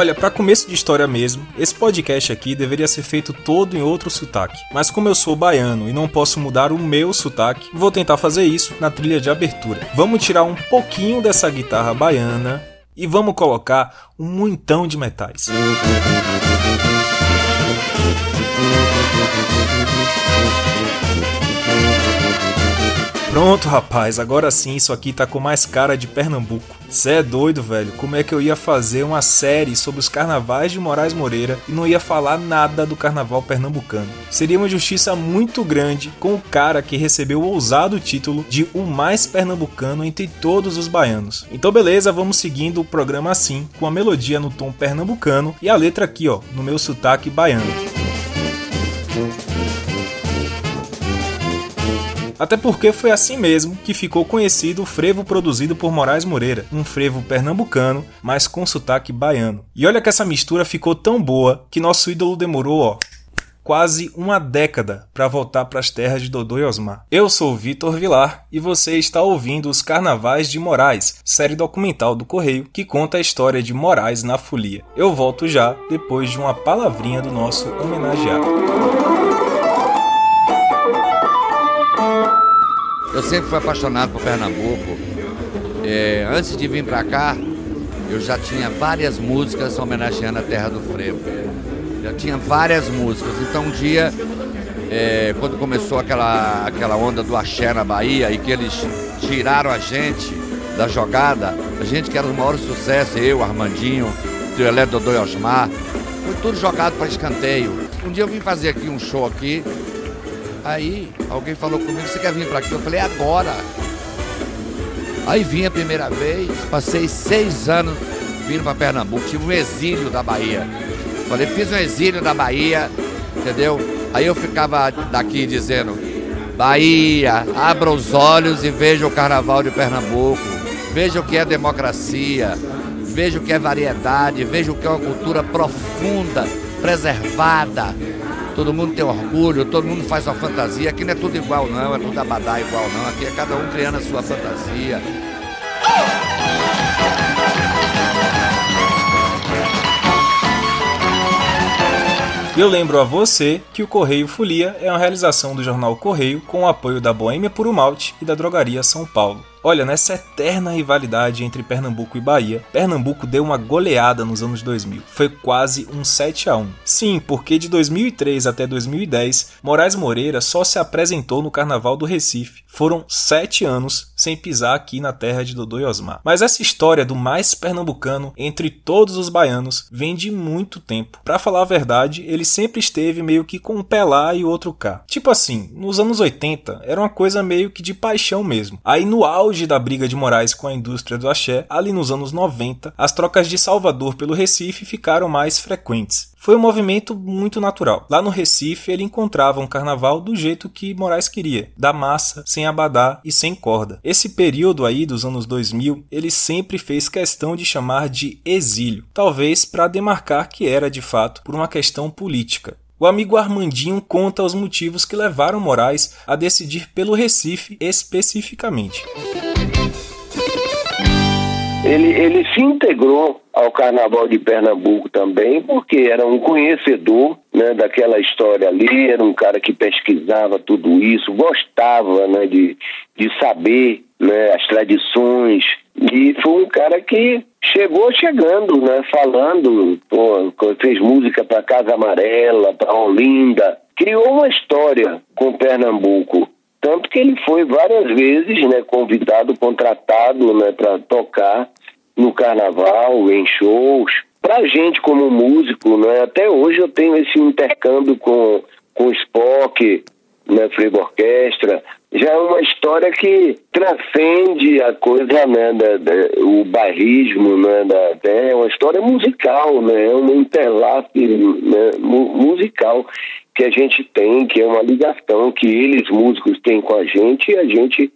Olha, para começo de história mesmo, esse podcast aqui deveria ser feito todo em outro sotaque. Mas como eu sou baiano e não posso mudar o meu sotaque, vou tentar fazer isso na trilha de abertura. Vamos tirar um pouquinho dessa guitarra baiana e vamos colocar um muitão de metais. Pronto, rapaz, agora sim isso aqui tá com mais cara de Pernambuco. Cê é doido, velho. Como é que eu ia fazer uma série sobre os carnavais de Moraes Moreira e não ia falar nada do carnaval pernambucano? Seria uma justiça muito grande com o cara que recebeu o ousado título de o mais pernambucano entre todos os baianos. Então, beleza, vamos seguindo o programa assim, com a melodia no tom pernambucano e a letra aqui, ó, no meu sotaque baiano. Até porque foi assim mesmo que ficou conhecido o frevo produzido por Moraes Moreira, um frevo pernambucano, mas com sotaque baiano. E olha que essa mistura ficou tão boa que nosso ídolo demorou, ó, quase uma década para voltar para as terras de Dodô e Osmar. Eu sou Vitor Vilar e você está ouvindo Os Carnavais de Moraes, série documental do Correio que conta a história de Moraes na folia. Eu volto já depois de uma palavrinha do nosso homenageado. Eu sempre fui apaixonado por Pernambuco. É, antes de vir para cá, eu já tinha várias músicas homenageando a terra do frevo. Já tinha várias músicas. Então um dia, é, quando começou aquela, aquela onda do axé na Bahia e que eles tiraram a gente da jogada, a gente que era o maior sucesso, eu, Armandinho, Elé Dodô e Osmar, foi tudo jogado para escanteio. Um dia eu vim fazer aqui um show aqui Aí alguém falou comigo, você quer vir para aqui? Eu falei, agora. Aí vim a primeira vez, passei seis anos vindo para Pernambuco, tive um exílio da Bahia. Falei, fiz um exílio da Bahia, entendeu? Aí eu ficava daqui dizendo, Bahia, abra os olhos e veja o carnaval de Pernambuco, veja o que é democracia, veja o que é variedade, veja o que é uma cultura profunda, preservada, todo mundo tem orgulho, todo mundo faz sua fantasia. Aqui não é tudo igual, não, é tudo abadá igual, não. Aqui é cada um criando a sua fantasia. Eu lembro a você que o Correio Folia é uma realização do jornal Correio com o apoio da Boêmia Puro Malte e da Drogaria São Paulo. Olha, nessa eterna rivalidade entre Pernambuco e Bahia, Pernambuco deu uma goleada nos anos 2000. Foi quase um 7 a 1. Sim, porque de 2003 até 2010, Moraes Moreira só se apresentou no Carnaval do Recife. Foram sete anos sem pisar aqui na terra de Dodô e Osmar. Mas essa história do mais pernambucano entre todos os baianos vem de muito tempo. Para falar a verdade, ele sempre esteve meio que com um pé lá e outro cá. Tipo assim, nos anos 80 era uma coisa meio que de paixão mesmo. Aí no auge auge da briga de Moraes com a indústria do axé, ali nos anos 90, as trocas de Salvador pelo Recife ficaram mais frequentes. Foi um movimento muito natural. Lá no Recife, ele encontrava um carnaval do jeito que Moraes queria, da massa, sem abadá e sem corda. Esse período aí dos anos 2000, ele sempre fez questão de chamar de exílio, talvez para demarcar que era de fato por uma questão política. O amigo Armandinho conta os motivos que levaram Moraes a decidir pelo Recife especificamente. Ele, ele se integrou ao Carnaval de Pernambuco também, porque era um conhecedor né, daquela história ali, era um cara que pesquisava tudo isso, gostava né, de, de saber né, as tradições, e foi um cara que chegou chegando, né? Falando, pô, fez música para Casa Amarela, para Olinda, criou uma história com Pernambuco. Tanto que ele foi várias vezes, né, convidado, contratado, né, para tocar no carnaval, em shows. Pra gente como músico, né, até hoje eu tenho esse intercâmbio com com o Spock, né, Frevo Orquestra, já é uma história que transcende a coisa, né, da, da, o bairrismo, né, da, é uma história musical, né, é um interlace né, musical que a gente tem, que é uma ligação que eles, músicos, têm com a gente e a gente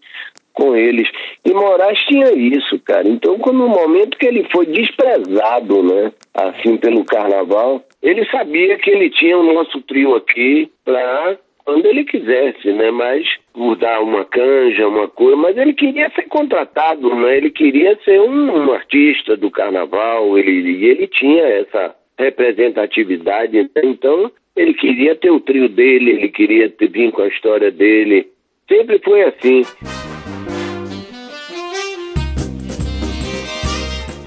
com eles. E Moraes tinha isso, cara. Então, no momento que ele foi desprezado, né, assim, pelo carnaval, ele sabia que ele tinha o nosso trio aqui para quando ele quisesse, né? Mas por dar uma canja, uma coisa, mas ele queria ser contratado, né? Ele queria ser um, um artista do carnaval, ele, e ele tinha essa representatividade, né? então ele queria ter o trio dele, ele queria ter, vir com a história dele. Sempre foi assim.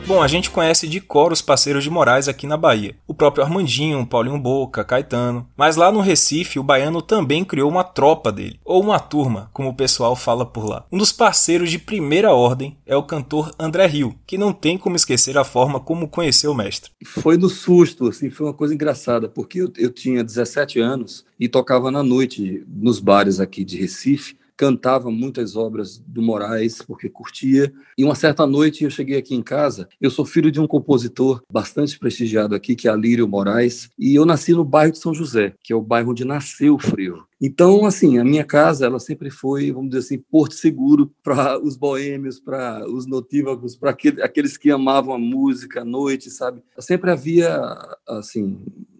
Bom, a gente conhece de cor os parceiros de Moraes aqui na Bahia. O próprio Armandinho, Paulinho Boca, Caetano. Mas lá no Recife, o baiano também criou uma tropa dele, ou uma turma, como o pessoal fala por lá. Um dos parceiros de primeira ordem é o cantor André Rio, que não tem como esquecer a forma como conheceu o mestre. Foi no susto, assim, foi uma coisa engraçada, porque eu, eu tinha 17 anos e tocava na noite nos bares aqui de Recife cantava muitas obras do Moraes, porque curtia. E uma certa noite eu cheguei aqui em casa. Eu sou filho de um compositor bastante prestigiado aqui, que é Alírio Moraes, e eu nasci no bairro de São José, que é o bairro onde nasceu o frevo. Então, assim, a minha casa, ela sempre foi, vamos dizer assim, porto seguro para os boêmios, para os notívagos, para aqueles que amavam a música à noite, sabe? Sempre havia, assim,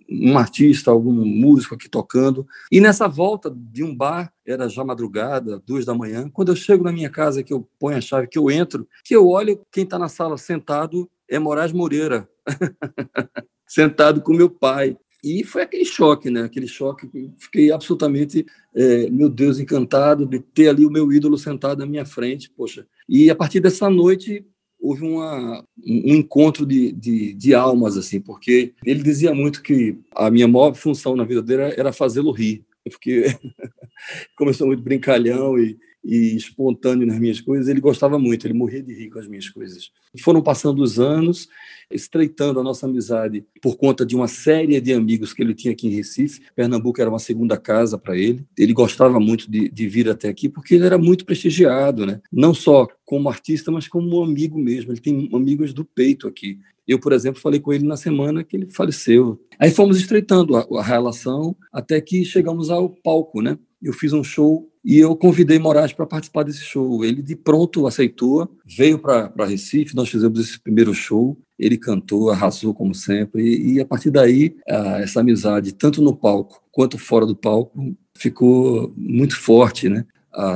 um artista, algum músico aqui tocando. E nessa volta de um bar, era já madrugada, duas da manhã, quando eu chego na minha casa, que eu ponho a chave, que eu entro, que eu olho, quem está na sala sentado é Moraes Moreira, sentado com meu pai. E foi aquele choque, né? Aquele choque, fiquei absolutamente, é, meu Deus, encantado de ter ali o meu ídolo sentado na minha frente, poxa. E a partir dessa noite houve uma, um encontro de, de, de, almas, assim, porque ele dizia muito que a minha maior função na vida dele era fazê-lo rir, porque começou muito brincalhão e, e espontâneo nas minhas coisas, ele gostava muito, ele morria de rir com as minhas coisas. Foram passando os anos, estreitando a nossa amizade por conta de uma série de amigos que ele tinha aqui em Recife. Pernambuco era uma segunda casa para ele. Ele gostava muito de, de, vir até aqui porque ele era muito prestigiado, né? Não só como artista, mas como amigo mesmo. Ele tem amigos do peito aqui. Eu, por exemplo, falei com ele na semana que ele faleceu. Aí fomos estreitando a, a relação até que chegamos ao palco, né? Eu fiz um show e eu convidei Moraes para participar desse show. Ele de pronto aceitou, veio para Recife, nós fizemos esse primeiro show. Ele cantou, arrasou como sempre, e, e a partir daí, essa amizade, tanto no palco quanto fora do palco, ficou muito forte, né?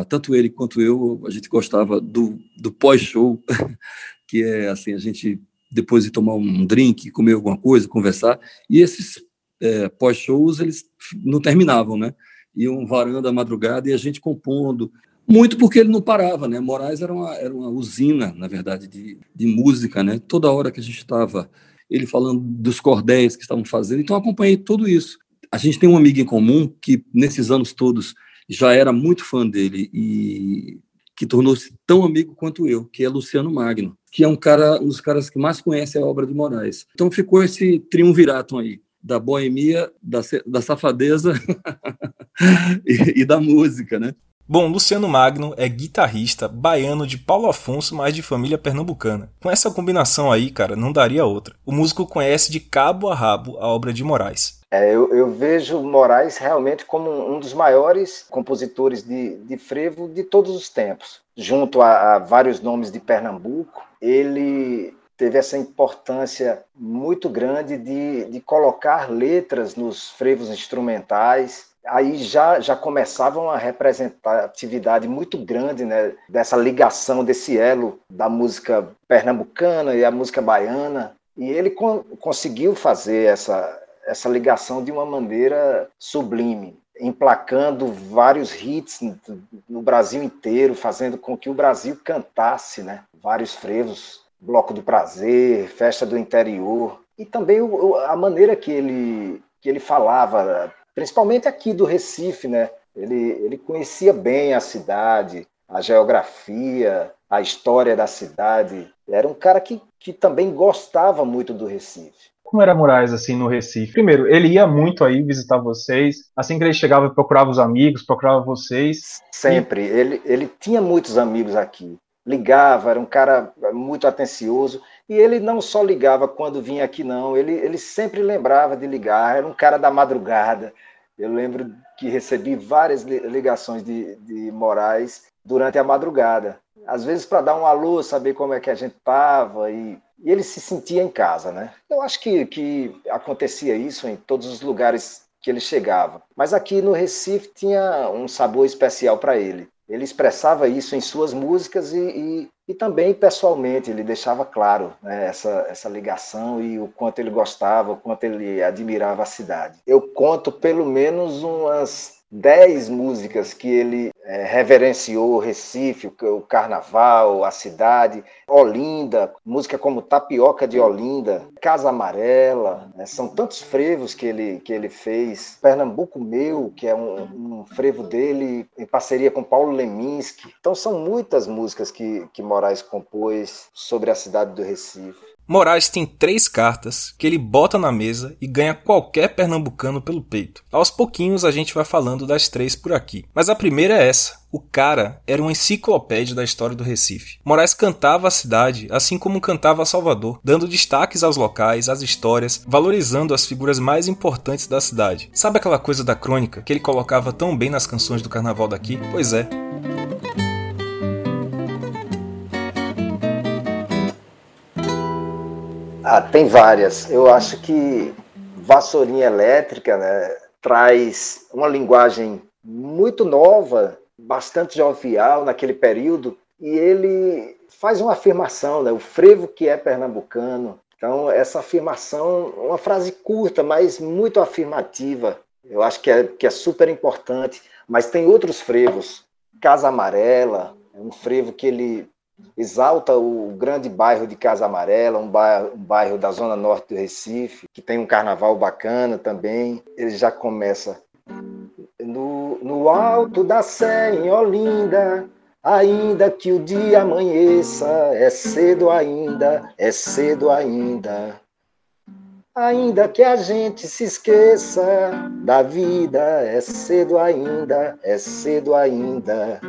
Tanto ele quanto eu, a gente gostava do, do pós-show, que é assim, a gente depois de tomar um drink, comer alguma coisa, conversar, e esses é, pós-shows, eles não terminavam, né? Iam varando a madrugada e a gente compondo. Muito porque ele não parava, né? Moraes era uma, era uma usina, na verdade, de, de música, né? Toda hora que a gente estava, ele falando dos cordéis que estavam fazendo, então acompanhei tudo isso. A gente tem um amigo em comum que, nesses anos todos, já era muito fã dele e que tornou-se tão amigo quanto eu, que é Luciano Magno, que é um cara, um dos caras que mais conhece a obra de Moraes. Então ficou esse triunvirato aí da boemia, da, da safadeza e, e da música, né? Bom, Luciano Magno é guitarrista baiano de Paulo Afonso, mas de família pernambucana. Com essa combinação aí, cara, não daria outra. O músico conhece de cabo a rabo a obra de Moraes. É, eu, eu, vejo Moraes realmente como um dos maiores compositores de, de frevo de todos os tempos. Junto a, a vários nomes de Pernambuco, ele teve essa importância muito grande de, de colocar letras nos frevos instrumentais. Aí já, já começava uma representatividade muito grande né, dessa ligação, desse elo da música pernambucana e a música baiana. E ele con conseguiu fazer essa, essa ligação de uma maneira sublime, emplacando vários hits no Brasil inteiro, fazendo com que o Brasil cantasse né, vários frevos Bloco do Prazer, Festa do Interior, e também o, a maneira que ele, que ele falava, principalmente aqui do Recife, né? Ele, ele conhecia bem a cidade, a geografia, a história da cidade. Era um cara que, que também gostava muito do Recife. Como era Moraes assim no Recife? Primeiro, ele ia muito aí visitar vocês. Assim que ele chegava, procurava os amigos, procurava vocês. Sempre. E... Ele, ele tinha muitos amigos aqui ligava, era um cara muito atencioso. E ele não só ligava quando vinha aqui, não, ele, ele sempre lembrava de ligar, era um cara da madrugada. Eu lembro que recebi várias ligações de, de Moraes durante a madrugada. Às vezes para dar um alô, saber como é que a gente estava, e, e ele se sentia em casa, né? Eu acho que, que acontecia isso em todos os lugares que ele chegava. Mas aqui no Recife tinha um sabor especial para ele. Ele expressava isso em suas músicas e, e, e também pessoalmente, ele deixava claro né, essa, essa ligação e o quanto ele gostava, o quanto ele admirava a cidade. Eu conto pelo menos umas dez músicas que ele é, reverenciou Recife, o, Carnaval, a cidade, Olinda, música como Tapioca de Olinda, Casa Amarela, né? são tantos frevos que ele, que ele fez. Pernambuco Meu, que é um, um frevo dele em parceria com Paulo Leminski. Então são muitas músicas que, que Moraes compôs sobre a cidade do Recife. Moraes tem três cartas que ele bota na mesa e ganha qualquer pernambucano pelo peito. Aos pouquinhos a gente vai falando das três por aqui. Mas a primeira é essa. O cara era uma enciclopédia da história do Recife. Moraes cantava a cidade assim como cantava Salvador, dando destaques aos locais, às histórias, valorizando as figuras mais importantes da cidade. Sabe aquela coisa da crônica que ele colocava tão bem nas canções do carnaval daqui? Pois é. Ah, tem várias. Eu acho que Vassourinha Elétrica né, traz uma linguagem muito nova, bastante jovial naquele período, e ele faz uma afirmação, né, o frevo que é pernambucano. Então, essa afirmação, uma frase curta, mas muito afirmativa, eu acho que é, que é super importante. Mas tem outros frevos. Casa Amarela, é um frevo que ele exalta o grande bairro de Casa Amarela, um bairro, um bairro, da zona norte do Recife, que tem um carnaval bacana também. Ele já começa no, no alto da Sé, em Olinda, ainda que o dia amanheça, é cedo ainda, é cedo ainda. Ainda que a gente se esqueça da vida, é cedo ainda, é cedo ainda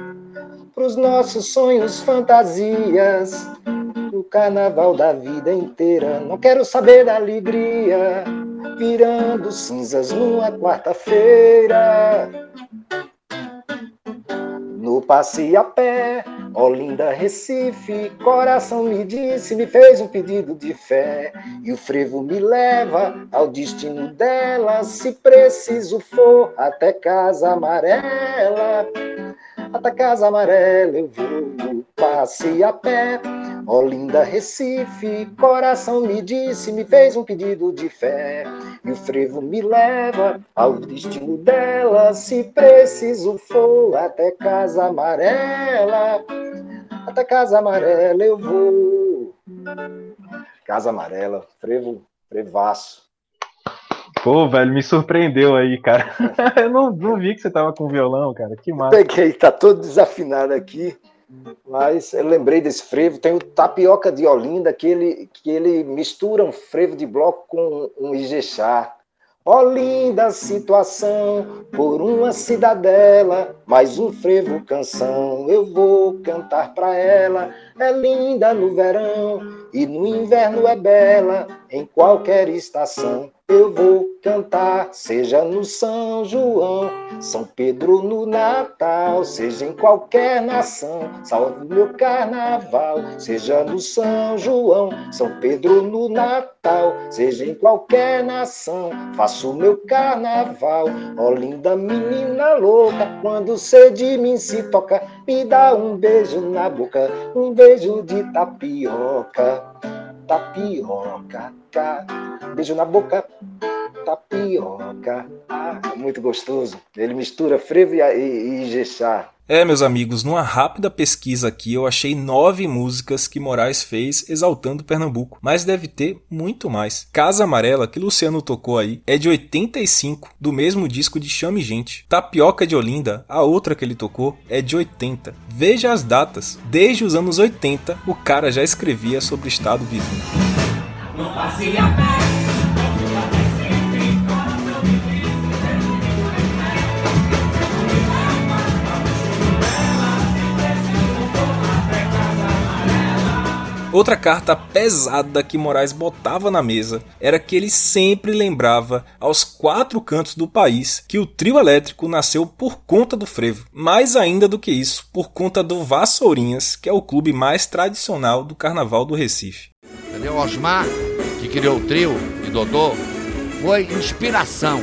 pros nossos sonhos, fantasias, o carnaval da vida inteira. Não quero saber da alegria, virando cinzas numa quarta-feira. No passe a pé, Olinda, Recife, coração me disse, me fez um pedido de fé. E o frevo me leva ao destino dela, se preciso for, até casa amarela até Casa Amarela eu vou, passe a pé. Olinda, Recife, coração me disse, me fez um pedido de fé. E o frevo me leva ao destino dela, se preciso for, até Casa Amarela. Até Casa Amarela eu vou. Casa Amarela, frevo, frevaço. Pô, velho, me surpreendeu aí, cara. eu não, não vi que você tava com violão, cara. Que massa. Peguei, tá todo desafinado aqui. Mas eu lembrei desse frevo. Tem o Tapioca de Olinda, que ele, que ele mistura um frevo de bloco com um Ijexá. Ó oh, linda situação, por uma cidadela, mais um frevo canção, eu vou cantar pra ela. É linda no verão e no inverno é bela, em qualquer estação eu vou cantar, seja no São João, São Pedro no Natal, seja em qualquer nação, salve meu carnaval, seja no São João, São Pedro no Natal, seja em qualquer nação, faço meu carnaval, ó linda menina louca, quando cê de mim se toca, me dá um beijo na boca, um beijo de tapioca tapioca, beijo na boca, tapioca, ah, muito gostoso. Ele mistura frevo e, e, e É, meus amigos, numa rápida pesquisa aqui eu achei nove músicas que Moraes fez exaltando Pernambuco, mas deve ter muito mais. Casa Amarela, que Luciano tocou aí, é de 85, do mesmo disco de Chame Gente. Tapioca de Olinda, a outra que ele tocou, é de 80. Veja as datas. Desde os anos 80, o cara já escrevia sobre o estado vizinho. Não passe a pé. Outra carta pesada que Moraes botava na mesa era que ele sempre lembrava aos quatro cantos do país que o trio elétrico nasceu por conta do frevo. Mais ainda do que isso, por conta do Vassourinhas, que é o clube mais tradicional do carnaval do Recife. Entendeu? Osmar, que criou o trio e Dodô, foi inspiração.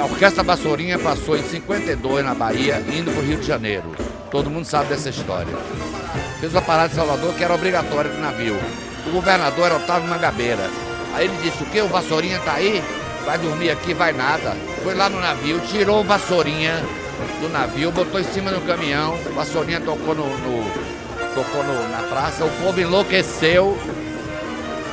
A Orquestra Vassourinha passou em 52 na Bahia, indo para o Rio de Janeiro. Todo mundo sabe dessa história. Fez uma parada em Salvador que era obrigatória do navio. O governador era Otávio Mangabeira. Aí ele disse, o que? O Vassourinha tá aí? Vai dormir aqui, vai nada. Foi lá no navio, tirou o Vassourinha do navio, botou em cima do caminhão, o Vassourinha tocou no, no tocou no, na praça, o povo enlouqueceu.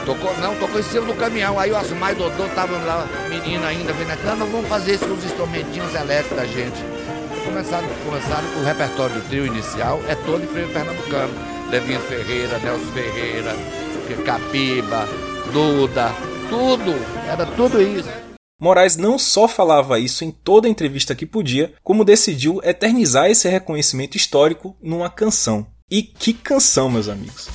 Tocou, não, tocou em cima do caminhão. Aí o Asmar e o Dodô estavam lá, menino ainda, vendo aqui, não, vamos fazer isso com os instrumentinhos elétricos da gente. Começaram, começaram com o repertório do trio inicial, é todo pernambucano. Levinho Ferreira, Nelson Ferreira, Capiba, Duda, tudo, era tudo isso. Moraes não só falava isso em toda entrevista que podia, como decidiu eternizar esse reconhecimento histórico numa canção. E que canção, meus amigos!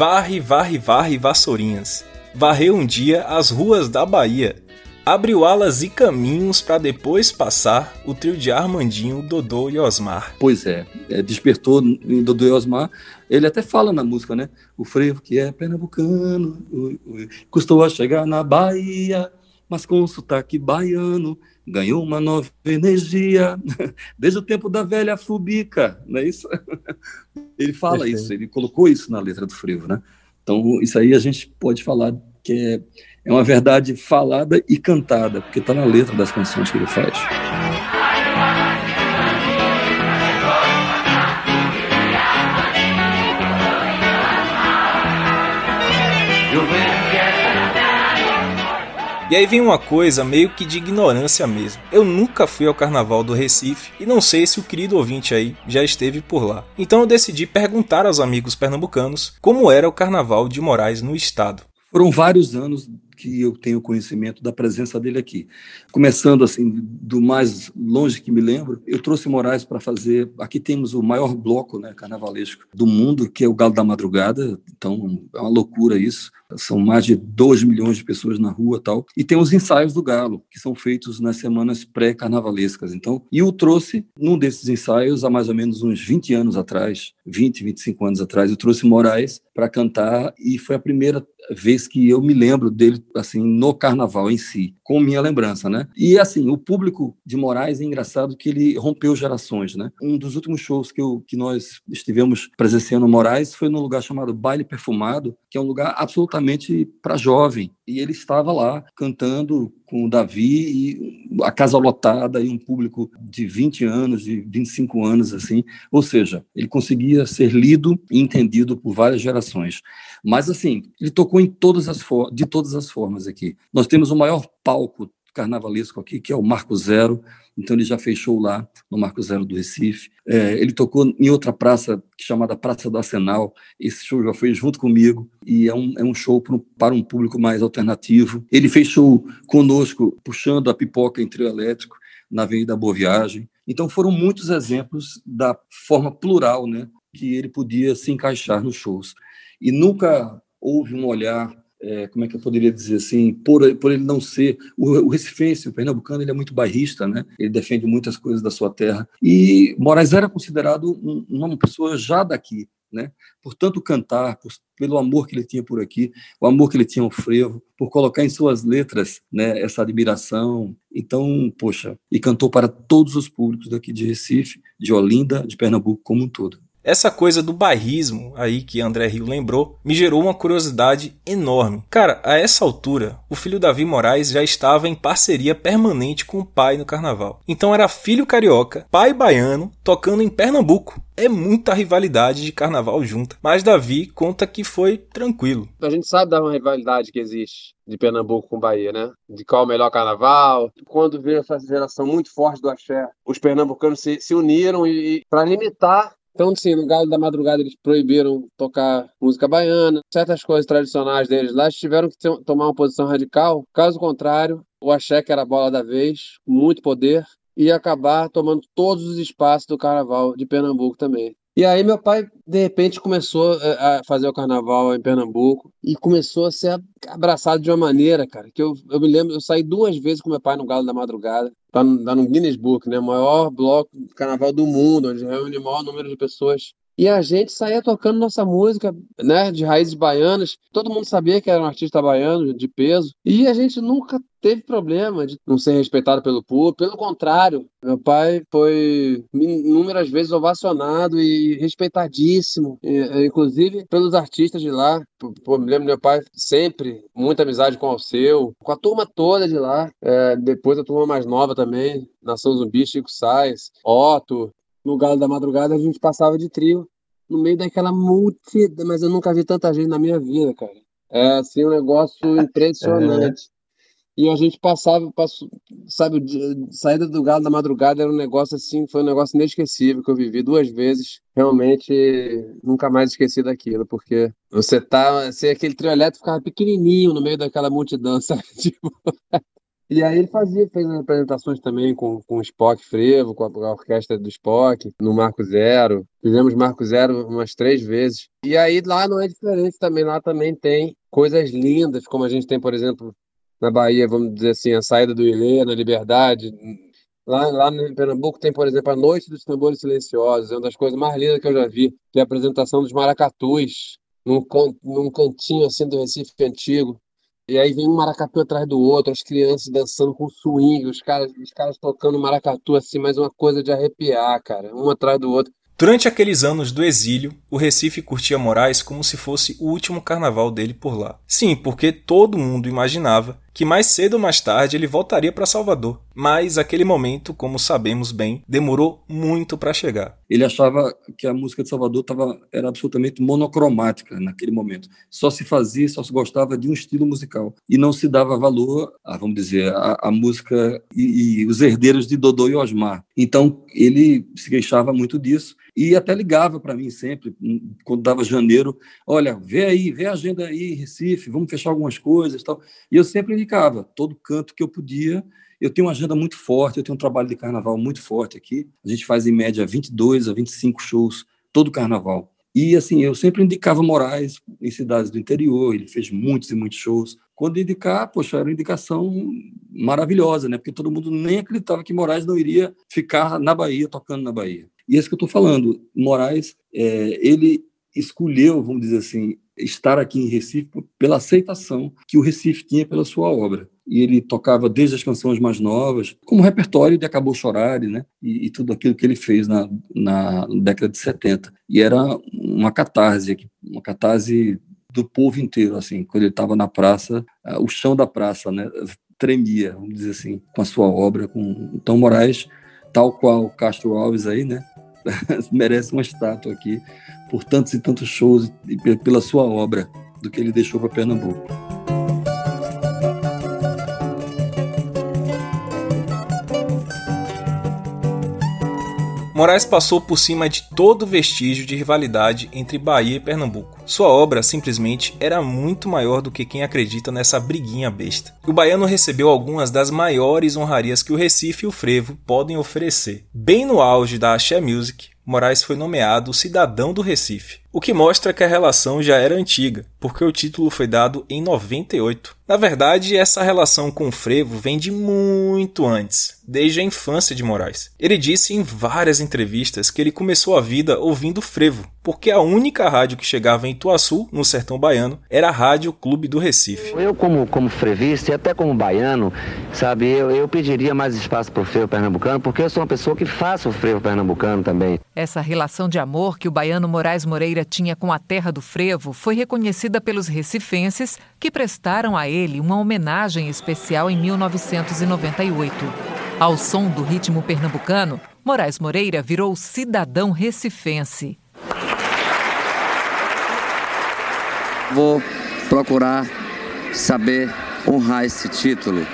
Varre, varre, varre, vassourinhas. Varreu um dia as ruas da Bahia. Abriu alas e caminhos para depois passar o trio de Armandinho, Dodô e Osmar. Pois é, é, despertou em Dodô e Osmar. Ele até fala na música, né? O frevo que é pernambucano, custou a chegar na Bahia, mas com sotaque baiano, ganhou uma nova energia, desde o tempo da velha fubica, não é isso? Ele fala Perfeito. isso, ele colocou isso na letra do frevo, né? Então, isso aí a gente pode falar que é, é uma verdade falada e cantada, porque está na letra das canções que ele faz. E aí vem uma coisa meio que de ignorância mesmo. Eu nunca fui ao carnaval do Recife e não sei se o querido ouvinte aí já esteve por lá. Então eu decidi perguntar aos amigos pernambucanos como era o carnaval de Moraes no estado. Foram vários anos que eu tenho conhecimento da presença dele aqui. Começando assim, do mais longe que me lembro, eu trouxe Moraes para fazer. Aqui temos o maior bloco né, carnavalesco do mundo, que é o Galo da Madrugada, então é uma loucura isso. São mais de 2 milhões de pessoas na rua tal. E tem os ensaios do Galo, que são feitos nas semanas pré-carnavalescas. Então, e eu trouxe num desses ensaios, há mais ou menos uns 20 anos atrás, 20, 25 anos atrás, eu trouxe Moraes para cantar e foi a primeira vez que eu me lembro dele assim no carnaval em si, com minha lembrança, né? E assim, o público de Moraes é engraçado que ele rompeu gerações, né? Um dos últimos shows que, eu, que nós estivemos presenciando Moraes foi num lugar chamado Baile Perfumado, que é um lugar absolutamente para jovem, e ele estava lá cantando com o Davi e a casa lotada e um público de 20 anos, de 25 anos assim, ou seja, ele conseguia ser lido e entendido por várias gerações. Mas assim, ele tocou em todas as de todas as formas aqui. Nós temos o maior palco carnavalesco aqui, que é o Marco Zero, então ele já fechou lá no Marco Zero do Recife. É, ele tocou em outra praça chamada Praça do Arsenal. Esse show já foi junto comigo e é um, é um show para um, para um público mais alternativo. Ele fechou conosco puxando a pipoca em trio elétrico na Avenida Boa Viagem. Então foram muitos exemplos da forma plural, né, que ele podia se encaixar nos shows. E nunca houve um olhar é, como é que eu poderia dizer assim, por, por ele não ser, o, o recifense, o pernambucano, ele é muito bairrista, né? Ele defende muitas coisas da sua terra. E Moraes era considerado um, uma pessoa já daqui, né? Por tanto cantar, por, pelo amor que ele tinha por aqui, o amor que ele tinha ao frevo, por colocar em suas letras, né, essa admiração. Então, poxa, e cantou para todos os públicos daqui de Recife, de Olinda, de Pernambuco como um todo. Essa coisa do bairrismo aí que André Rio lembrou me gerou uma curiosidade enorme. Cara, a essa altura, o filho Davi Moraes já estava em parceria permanente com o pai no carnaval. Então era filho carioca, pai baiano, tocando em Pernambuco. É muita rivalidade de carnaval junta. Mas Davi conta que foi tranquilo. A gente sabe da rivalidade que existe de Pernambuco com Bahia, né? De qual é o melhor carnaval. Quando veio essa geração muito forte do axé, os pernambucanos se, se uniram e, e para limitar então, sim, no Galo da Madrugada eles proibiram tocar música baiana, certas coisas tradicionais deles lá, eles tiveram que ter, tomar uma posição radical. Caso contrário, o axé, que era a bola da vez, muito poder, ia acabar tomando todos os espaços do carnaval de Pernambuco também. E aí meu pai, de repente, começou eh, a fazer o carnaval em Pernambuco e começou a ser abraçado de uma maneira, cara, que eu, eu me lembro, eu saí duas vezes com meu pai no Galo da Madrugada, tá no, tá no Guinness Book, né, o maior bloco de carnaval do mundo, onde reúne o maior número de pessoas e a gente saía tocando nossa música, né, de raízes baianas. Todo mundo sabia que era um artista baiano, de peso. E a gente nunca teve problema de não ser respeitado pelo público. Pelo contrário, meu pai foi inúmeras vezes ovacionado e respeitadíssimo, inclusive pelos artistas de lá. Pô, me lembro meu pai sempre, muita amizade com o Alceu, com a turma toda de lá. É, depois a turma mais nova também, Nação Zumbi, Chico Sainz, Otto, no Galo da Madrugada, a gente passava de trio no meio daquela multidão, mas eu nunca vi tanta gente na minha vida, cara. É assim um negócio impressionante. É. E a gente passava, passou, sabe, saída do Galo da Madrugada era um negócio assim, foi um negócio inesquecível que eu vivi duas vezes. Realmente nunca mais esqueci daquilo, porque você tá, você, aquele trio elétrico ficava pequenininho no meio daquela multidão, sabe? Tipo, e aí ele fazia, fez apresentações também com, com o Spock Frevo, com a, com a, orquestra do Spock, no Marco Zero. Fizemos Marco Zero umas três vezes. E aí lá não é diferente também, lá também tem coisas lindas, como a gente tem, por exemplo, na Bahia, vamos dizer assim, a saída do Ilê, na Liberdade. Lá, lá em Pernambuco tem, por exemplo, a Noite dos Tambores Silenciosos, é uma das coisas mais lindas que eu já vi, que é a apresentação dos maracatus, num, num cantinho assim do Recife antigo. E aí vem um maracatu atrás do outro, as crianças dançando com swing, os caras, os caras tocando maracatu assim, mas uma coisa de arrepiar, cara, um atrás do outro. Durante aqueles anos do exílio, o Recife curtia Moraes como se fosse o último carnaval dele por lá. Sim, porque todo mundo imaginava que mais cedo ou mais tarde ele voltaria para Salvador. Mas aquele momento, como sabemos bem, demorou muito para chegar. Ele achava que a música de Salvador tava, era absolutamente monocromática naquele momento. Só se fazia, só se gostava de um estilo musical. E não se dava valor, a, vamos dizer, a, música e, e os herdeiros de Dodô e Osmar. Então, ele se queixava muito disso e até ligava para mim sempre, quando dava janeiro, olha, vê aí, vê a agenda aí, Recife, vamos fechar algumas coisas tal. E eu sempre indicava, todo canto que eu podia, eu tenho uma agenda muito forte, eu tenho um trabalho de carnaval muito forte aqui, a gente faz em média 22 a 25 shows todo carnaval. E assim, eu sempre indicava Moraes em cidades do interior, ele fez muitos e muitos shows. Quando indicar, poxa, era uma indicação maravilhosa, né? Porque todo mundo nem acreditava que Moraes não iria ficar na Bahia, tocando na Bahia. E é isso que eu estou falando. Moraes, é, ele escolheu, vamos dizer assim, estar aqui em Recife pela aceitação que o Recife tinha pela sua obra. E ele tocava desde as canções mais novas, como repertório de Acabou Chorar, né? E, e, tudo aquilo que ele fez na, na década de 70. E era uma catarse, uma catarse do povo inteiro, assim. Quando ele estava na praça, o chão da praça, né? Tremia, vamos dizer assim, com a sua obra. Com... Então, Moraes, tal qual Castro Alves aí, né? merece uma estátua aqui por tantos e tantos shows e pela sua obra do que ele deixou para Pernambuco. Moraes passou por cima de todo vestígio de rivalidade entre Bahia e Pernambuco. Sua obra simplesmente era muito maior do que quem acredita nessa briguinha besta. O baiano recebeu algumas das maiores honrarias que o Recife e o Frevo podem oferecer. Bem no auge da Axé Music, Moraes foi nomeado cidadão do Recife, o que mostra que a relação já era antiga, porque o título foi dado em 98. Na verdade, essa relação com o frevo vem de muito antes, desde a infância de Moraes. Ele disse em várias entrevistas que ele começou a vida ouvindo frevo, porque a única rádio que chegava em Ituaçu, no sertão baiano, era a Rádio Clube do Recife. Eu, como, como frevista e até como baiano, sabe, eu, eu pediria mais espaço para o frevo pernambucano, porque eu sou uma pessoa que faço o frevo pernambucano também. Essa relação de amor que o baiano Moraes Moreira tinha com a terra do frevo foi reconhecida pelos recifenses, que prestaram a ele uma homenagem especial em 1998. Ao som do ritmo pernambucano, Moraes Moreira virou cidadão recifense. Vou procurar saber honrar esse título,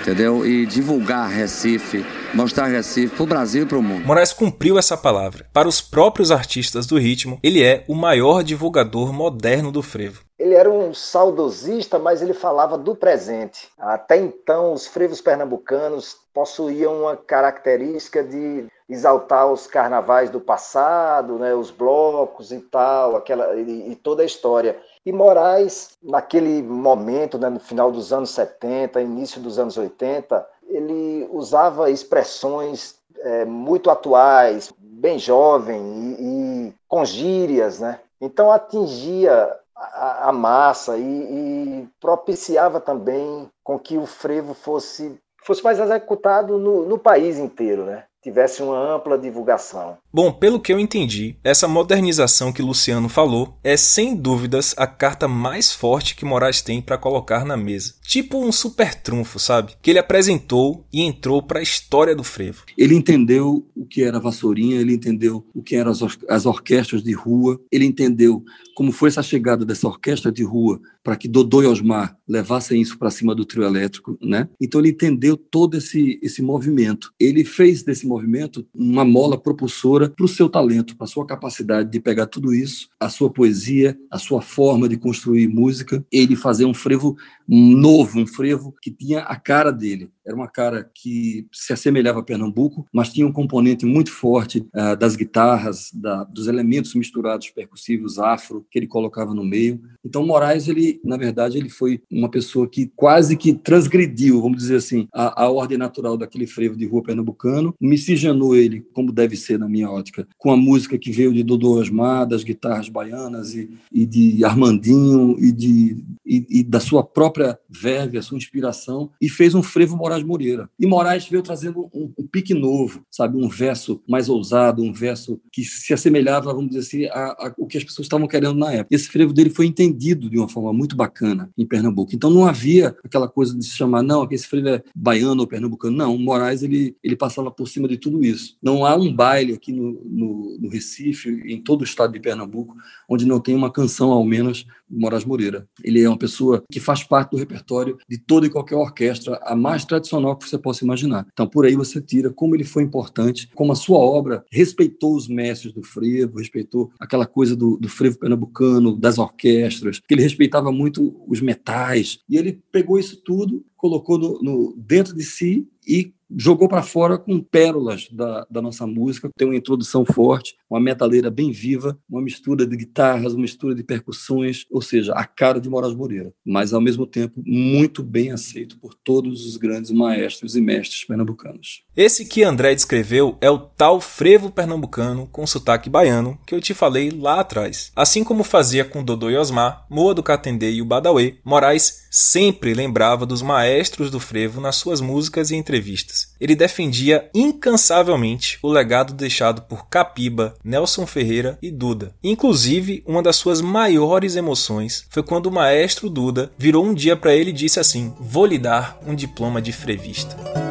entendeu? E divulgar Recife, mostrar Recife para o Brasil e para o mundo. Moraes cumpriu essa palavra. Para os próprios artistas do ritmo, ele é o maior divulgador moderno do frevo. Ele era um saudosista, mas ele falava do presente. Até então, os frevos pernambucanos possuíam uma característica de exaltar os carnavais do passado, né, os blocos e tal, aquela e, e toda a história. E Moraes, naquele momento, né, no final dos anos 70, início dos anos 80, ele usava expressões é, muito atuais, bem jovem e, e, com gírias, né? Então atingia a, a massa e, e, propiciava também com que o frevo fosse fosse mais executado no, no país inteiro, né? Tivesse uma ampla divulgação. Bom, pelo que eu entendi, essa modernização que Luciano falou é sem dúvidas a carta mais forte que Moraes tem para colocar na mesa. Tipo um super trunfo, sabe? Que ele apresentou e entrou para a história do frevo. Ele entendeu o que era vassourinha, ele entendeu o que eram as, or as orquestras de rua, ele entendeu como foi essa chegada dessa orquestra de rua para que Dodô e Osmar levassem isso para cima do trio elétrico, né? Então ele entendeu todo esse esse movimento. Ele fez desse movimento uma mola propulsora para o seu talento, para a sua capacidade de pegar tudo isso, a sua poesia, a sua forma de construir música, ele fazer um frevo novo, um frevo que tinha a cara dele. Era uma cara que se assemelhava a Pernambuco, mas tinha um componente muito forte uh, das guitarras, da, dos elementos misturados percussivos afro que ele colocava no meio. Então Moraes, ele, na verdade, ele foi uma pessoa que quase que transgrediu, vamos dizer assim, a, a ordem natural daquele frevo de rua pernambucano, miscigenou ele, como deve ser na minha ótica, com a música que veio de Dodô Osmar, das guitarras baianas e, e de Armandinho e, de, e, e da sua própria verve, a sua inspiração, e fez um frevo Moraes Moreira. E Moraes veio trazendo um, um, pique novo, sabe? Um verso mais ousado, um verso que se assemelhava, vamos dizer assim, a, a, o que as pessoas estavam querendo na época. Esse frevo dele foi entendido de uma forma muito bacana em Pernambuco. Então não havia aquela coisa de se chamar, não, que esse frevo é baiano ou pernambucano. Não, Moraes ele, ele passava por cima de tudo isso. Não há um baile aqui no, no, no Recife, em todo o estado de Pernambuco, onde não tem uma canção, ao menos, de Moraes Moreira. Ele é uma pessoa que faz parte do repertório de toda e qualquer orquestra, a mais tradicional tradicional que você possa imaginar. Então, por aí você tira como ele foi importante, como a sua obra respeitou os mestres do frevo, respeitou aquela coisa do, do frevo pernambucano, das orquestras, que ele respeitava muito os metais. E ele pegou isso tudo, colocou no, no dentro de si e jogou para fora com pérolas da, da nossa música, tem uma introdução forte, uma metaleira bem viva, uma mistura de guitarras, uma mistura de percussões, ou seja, a cara de Moraes Moreira, mas ao mesmo tempo muito bem aceito por todos os grandes maestros e mestres pernambucanos. Esse que André descreveu é o tal frevo pernambucano com sotaque baiano que eu te falei lá atrás. Assim como fazia com Dodô e Osmar, Moa do Catendê e o Badauê, Moraes sempre lembrava dos maestros do frevo nas suas músicas e entrevistas. Ele defendia incansavelmente o legado deixado por Capiba, Nelson Ferreira e Duda. Inclusive, uma das suas maiores emoções foi quando o maestro Duda virou um dia para ele e disse assim: "Vou lhe dar um diploma de frevista".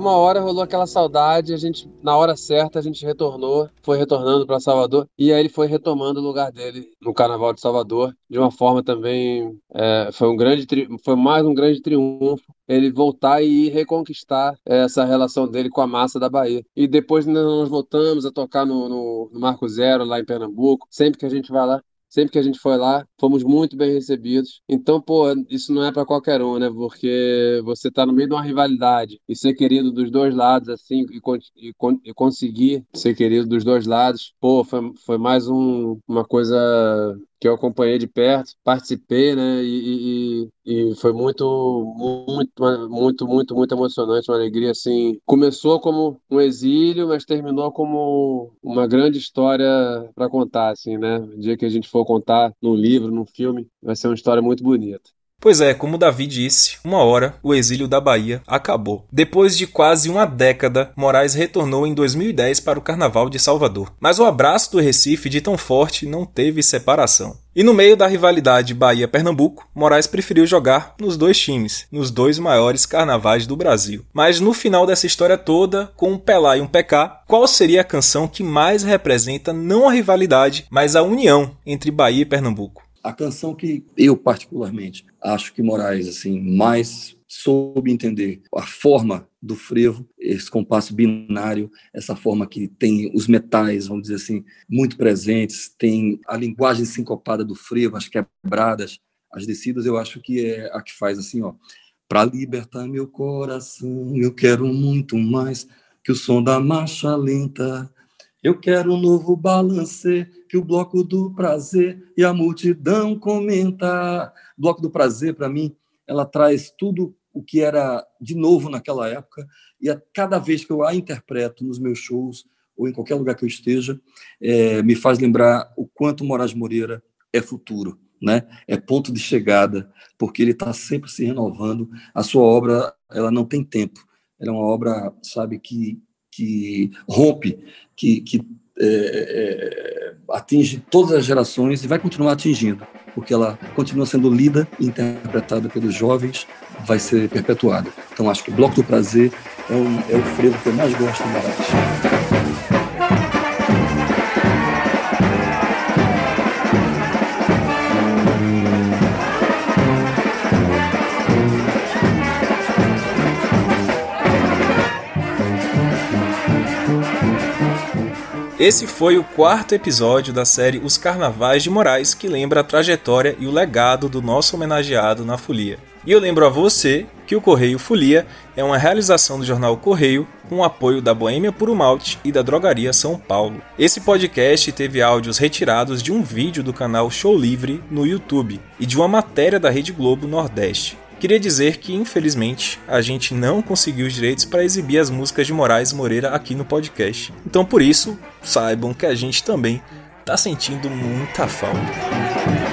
Uma hora rolou aquela saudade, a gente, na hora certa, a gente retornou, foi retornando para Salvador, e aí ele foi retomando o lugar dele no Carnaval de Salvador, de uma forma também, é, foi um grande, foi mais um grande triunfo, ele voltar e reconquistar essa relação dele com a massa da Bahia. E depois nós voltamos a tocar no, no, no Marco Zero, lá em Pernambuco, sempre que a gente vai lá, Sempre que a gente foi lá, fomos muito bem recebidos. Então, pô, isso não é para qualquer um, né? Porque você tá no meio de uma rivalidade e ser querido dos dois lados, assim, e, e, e conseguir ser querido dos dois lados, pô, foi, foi mais um, uma coisa que eu acompanhei de perto, participei, né? E, e, e, foi muito, muito, muito, muito, muito emocionante, uma alegria assim. Começou como um exílio, mas terminou como uma grande história para contar, assim, né? O dia que a gente for contar num livro, num filme, vai ser uma história muito bonita. Pois é, como Davi disse, uma hora o exílio da Bahia acabou. Depois de quase uma década, Moraes retornou em 2010 para o Carnaval de Salvador. Mas o abraço do Recife de tão forte não teve separação. E no meio da rivalidade Bahia-Pernambuco, Moraes preferiu jogar nos dois times, nos dois maiores carnavais do Brasil. Mas no final dessa história toda, com um Pelá e um PK, qual seria a canção que mais representa não a rivalidade, mas a união entre Bahia e Pernambuco? A canção que eu particularmente acho que Moraes assim mais soube entender a forma do frevo, esse compasso binário, essa forma que tem os metais, vamos dizer assim, muito presentes, tem a linguagem sincopada do frevo, as quebradas, as descidas, eu acho que é a que faz assim, ó. Para libertar meu coração, eu quero muito mais que o som da marcha lenta. Eu quero um novo balancê, que o bloco do prazer e a multidão comenta. Bloco do prazer, para mim, ela traz tudo o que era de novo naquela época, e a cada vez que eu a interpreto nos meus shows, ou em qualquer lugar que eu esteja, é, me faz lembrar o quanto Moraes Moreira é futuro, né? É ponto de chegada, porque ele está sempre se renovando. A sua obra, ela não tem tempo. Ela é uma obra, sabe, que que rompe, que, que é, é, atinge todas as gerações e vai continuar atingindo, porque ela continua sendo lida e interpretada pelos jovens, vai ser perpetuada. Então, acho que Bloco do Prazer é, um, é o frevo que eu mais gosto em Maracás. Esse foi o quarto episódio da série Os Carnavais de Moraes, que lembra a trajetória e o legado do nosso homenageado na Folia. E eu lembro a você que o Correio Folia é uma realização do jornal Correio com o apoio da Boêmia Puro Malte e da Drogaria São Paulo. Esse podcast teve áudios retirados de um vídeo do canal Show Livre no YouTube e de uma matéria da Rede Globo Nordeste. Queria dizer que, infelizmente, a gente não conseguiu os direitos para exibir as músicas de Moraes Moreira aqui no podcast. Então, por isso, saibam que a gente também está sentindo muita falta.